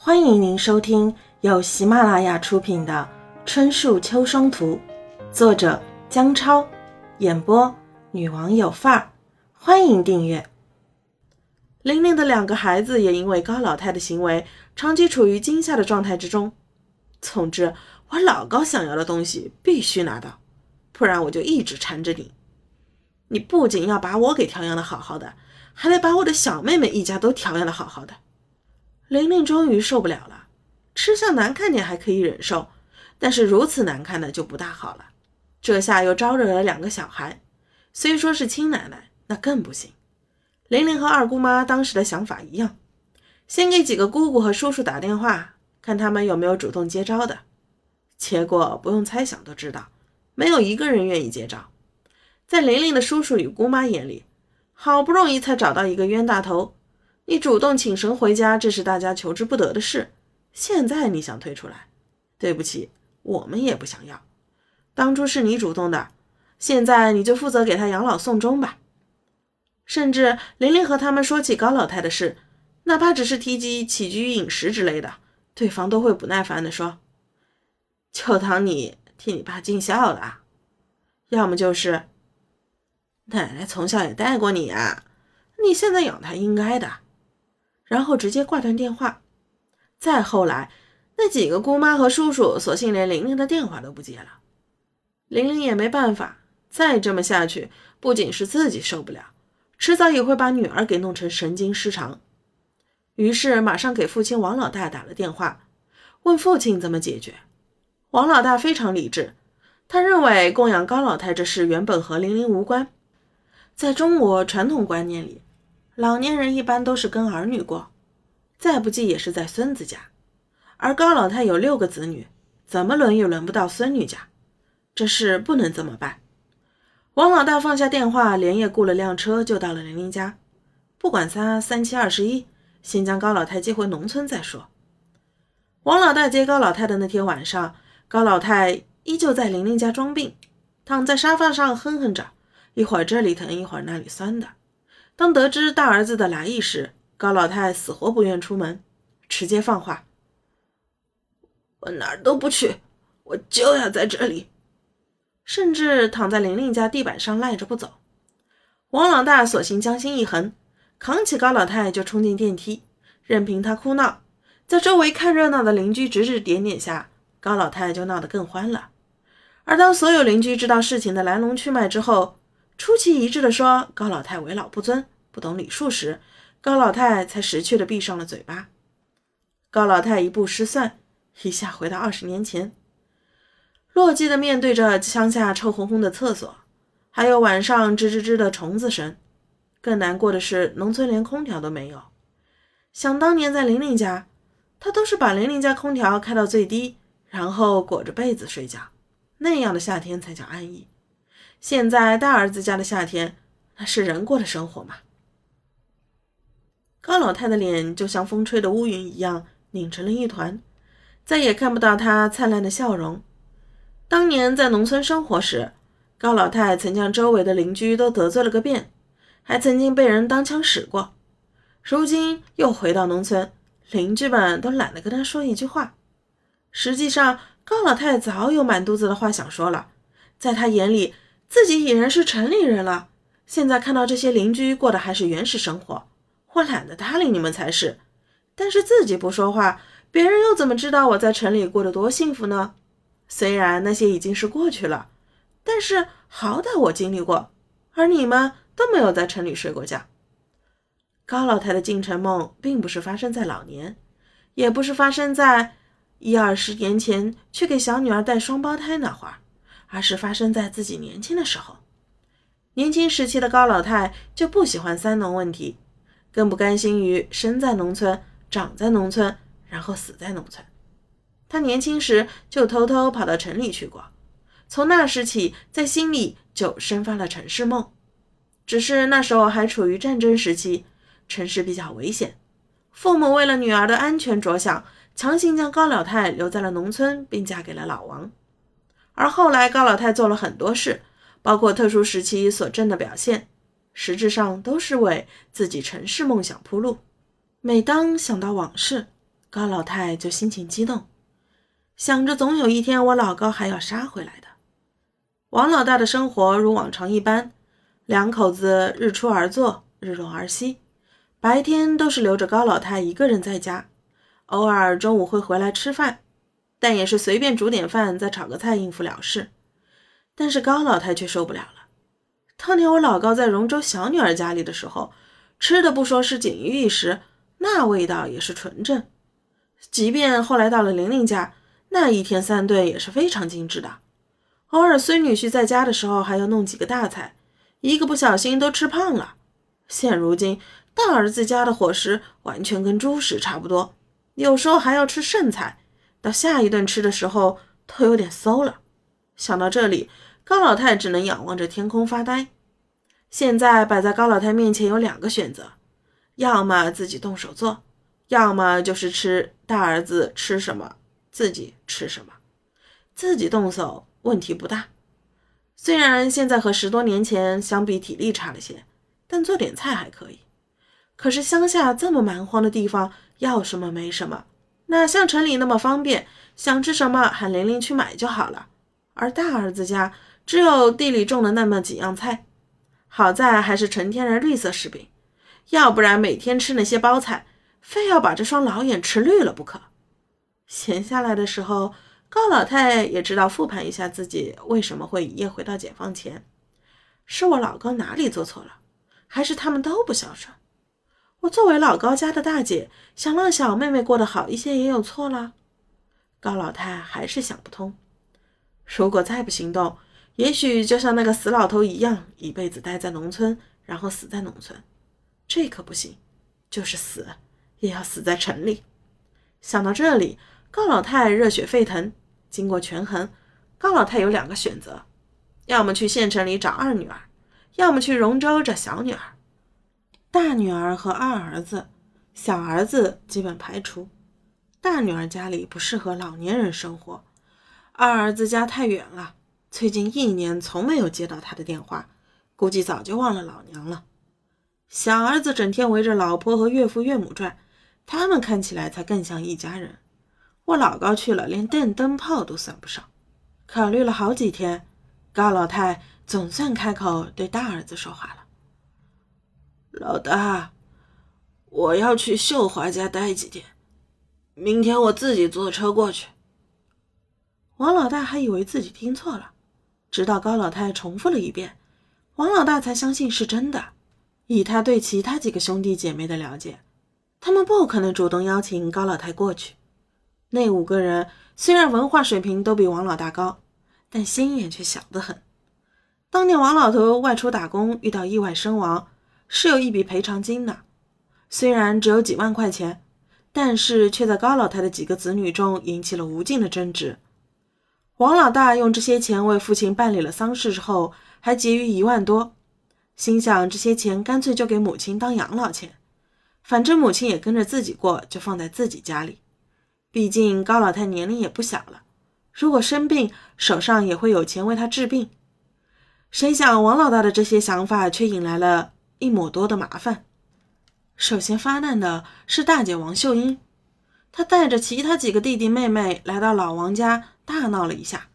欢迎您收听由喜马拉雅出品的《春树秋霜图》，作者姜超，演播女王有范儿。欢迎订阅。玲玲的两个孩子也因为高老太的行为，长期处于惊吓的状态之中。总之，我老高想要的东西必须拿到，不然我就一直缠着你。你不仅要把我给调养的好好的，还得把我的小妹妹一家都调养的好好的。玲玲终于受不了了，吃相难看点还可以忍受，但是如此难看的就不大好了。这下又招惹了两个小孩，虽说是亲奶奶，那更不行。玲玲和二姑妈当时的想法一样，先给几个姑姑和叔叔打电话，看他们有没有主动接招的。结果不用猜想都知道，没有一个人愿意接招。在玲玲的叔叔与姑妈眼里，好不容易才找到一个冤大头。你主动请神回家，这是大家求之不得的事。现在你想退出来，对不起，我们也不想要。当初是你主动的，现在你就负责给他养老送终吧。甚至玲玲和他们说起高老太的事，哪怕只是提及起居饮食之类的，对方都会不耐烦地说：“就当你替你爸尽孝了。”要么就是：“奶奶从小也带过你啊，你现在养他应该的。”然后直接挂断电话。再后来，那几个姑妈和叔叔索性连玲玲的电话都不接了。玲玲也没办法，再这么下去，不仅是自己受不了，迟早也会把女儿给弄成神经失常。于是马上给父亲王老大打了电话，问父亲怎么解决。王老大非常理智，他认为供养高老太这事原本和玲玲无关，在中国传统观念里。老年人一般都是跟儿女过，再不济也是在孙子家，而高老太有六个子女，怎么轮也轮不到孙女家，这事不能这么办。王老大放下电话，连夜雇了辆车就到了玲玲家，不管他三七二十一，先将高老太接回农村再说。王老大接高老太的那天晚上，高老太依旧在玲玲家装病，躺在沙发上哼哼着，一会儿这里疼，一会儿那里酸的。当得知大儿子的来意时，高老太死活不愿出门，直接放话：“我哪儿都不去，我就要在这里。”甚至躺在玲玲家地板上赖着不走。王老大索性将心一横，扛起高老太就冲进电梯，任凭她哭闹。在周围看热闹的邻居指指点点下，高老太就闹得更欢了。而当所有邻居知道事情的来龙去脉之后，出奇一致地说：“高老太为老不尊，不懂礼数。”时，高老太才识趣地闭上了嘴巴。高老太一步失算，一下回到二十年前，落寂地面对着乡下臭烘烘的厕所，还有晚上吱吱吱的虫子声。更难过的是，农村连空调都没有。想当年在玲玲家，她都是把玲玲家空调开到最低，然后裹着被子睡觉，那样的夏天才叫安逸。现在大儿子家的夏天，那是人过的生活吗？高老太的脸就像风吹的乌云一样拧成了一团，再也看不到她灿烂的笑容。当年在农村生活时，高老太曾将周围的邻居都得罪了个遍，还曾经被人当枪使过。如今又回到农村，邻居们都懒得跟她说一句话。实际上，高老太早有满肚子的话想说了，在她眼里。自己已然是城里人了，现在看到这些邻居过的还是原始生活，我懒得搭理你们才是。但是自己不说话，别人又怎么知道我在城里过得多幸福呢？虽然那些已经是过去了，但是好歹我经历过，而你们都没有在城里睡过觉。高老太的进城梦，并不是发生在老年，也不是发生在一二十年前去给小女儿带双胞胎那会儿。而是发生在自己年轻的时候。年轻时期的高老太就不喜欢三农问题，更不甘心于生在农村、长在农村，然后死在农村。她年轻时就偷偷跑到城里去过，从那时起，在心里就生发了城市梦。只是那时候还处于战争时期，城市比较危险。父母为了女儿的安全着想，强行将高老太留在了农村，并嫁给了老王。而后来，高老太做了很多事，包括特殊时期所挣的表现，实质上都是为自己城市梦想铺路。每当想到往事，高老太就心情激动，想着总有一天我老高还要杀回来的。王老大的生活如往常一般，两口子日出而作，日落而息，白天都是留着高老太一个人在家，偶尔中午会回来吃饭，但也是随便煮点饭，再炒个菜应付了事。但是高老太却受不了了。当年我老高在荣州小女儿家里的时候，吃的不说是锦衣玉食，那味道也是纯正。即便后来到了玲玲家，那一天三顿也是非常精致的。偶尔孙女婿在家的时候，还要弄几个大菜，一个不小心都吃胖了。现如今大儿子家的伙食完全跟猪食差不多，有时候还要吃剩菜，到下一顿吃的时候都有点馊了。想到这里。高老太只能仰望着天空发呆。现在摆在高老太面前有两个选择：要么自己动手做，要么就是吃大儿子吃什么自己吃什么。自己动手问题不大，虽然现在和十多年前相比体力差了些，但做点菜还可以。可是乡下这么蛮荒的地方，要什么没什么，哪像城里那么方便，想吃什么喊玲玲去买就好了。而大儿子家。只有地里种的那么几样菜，好在还是纯天然绿色食品，要不然每天吃那些包菜，非要把这双老眼吃绿了不可。闲下来的时候，高老太也知道复盘一下自己为什么会一夜回到解放前，是我老高哪里做错了，还是他们都不孝顺？作为老高家的大姐，想让小妹妹过得好一些，也有错啦？高老太还是想不通。如果再不行动，也许就像那个死老头一样，一辈子待在农村，然后死在农村，这可不行，就是死也要死在城里。想到这里，高老太热血沸腾。经过权衡，高老太有两个选择：要么去县城里找二女儿，要么去荣州找小女儿。大女儿和二儿子，小儿子基本排除。大女儿家里不适合老年人生活，二儿子家太远了。最近一年从没有接到他的电话，估计早就忘了老娘了。小儿子整天围着老婆和岳父岳母转，他们看起来才更像一家人。我老高去了，连电灯泡都算不上。考虑了好几天，高老太总算开口对大儿子说话了：“老大，我要去秀华家待几天，明天我自己坐车过去。”王老大还以为自己听错了。直到高老太重复了一遍，王老大才相信是真的。以他对其他几个兄弟姐妹的了解，他们不可能主动邀请高老太过去。那五个人虽然文化水平都比王老大高，但心眼却小得很。当年王老头外出打工遇到意外身亡，是有一笔赔偿金的，虽然只有几万块钱，但是却在高老太的几个子女中引起了无尽的争执。王老大用这些钱为父亲办理了丧事之后，还结余一万多，心想这些钱干脆就给母亲当养老钱，反正母亲也跟着自己过，就放在自己家里。毕竟高老太年龄也不小了，如果生病，手上也会有钱为她治病。谁想王老大的这些想法却引来了一抹多的麻烦。首先发难的是大姐王秀英，她带着其他几个弟弟妹妹来到老王家。大闹了一下，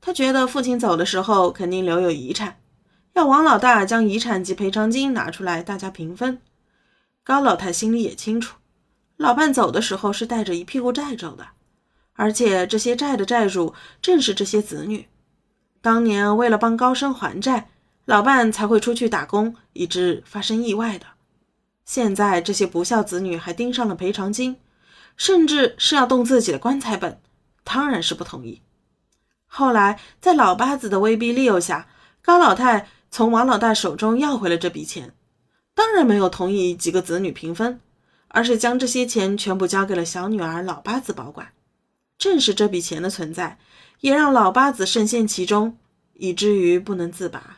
她觉得父亲走的时候肯定留有遗产，要王老大将遗产及赔偿金拿出来，大家平分。高老太心里也清楚，老伴走的时候是带着一屁股债走的，而且这些债的债主正是这些子女。当年为了帮高升还债，老伴才会出去打工，以致发生意外的。现在这些不孝子女还盯上了赔偿金，甚至是要动自己的棺材本。当然是不同意。后来在老八子的威逼利诱下，高老太从王老大手中要回了这笔钱，当然没有同意几个子女平分，而是将这些钱全部交给了小女儿老八子保管。正是这笔钱的存在，也让老八子深陷其中，以至于不能自拔。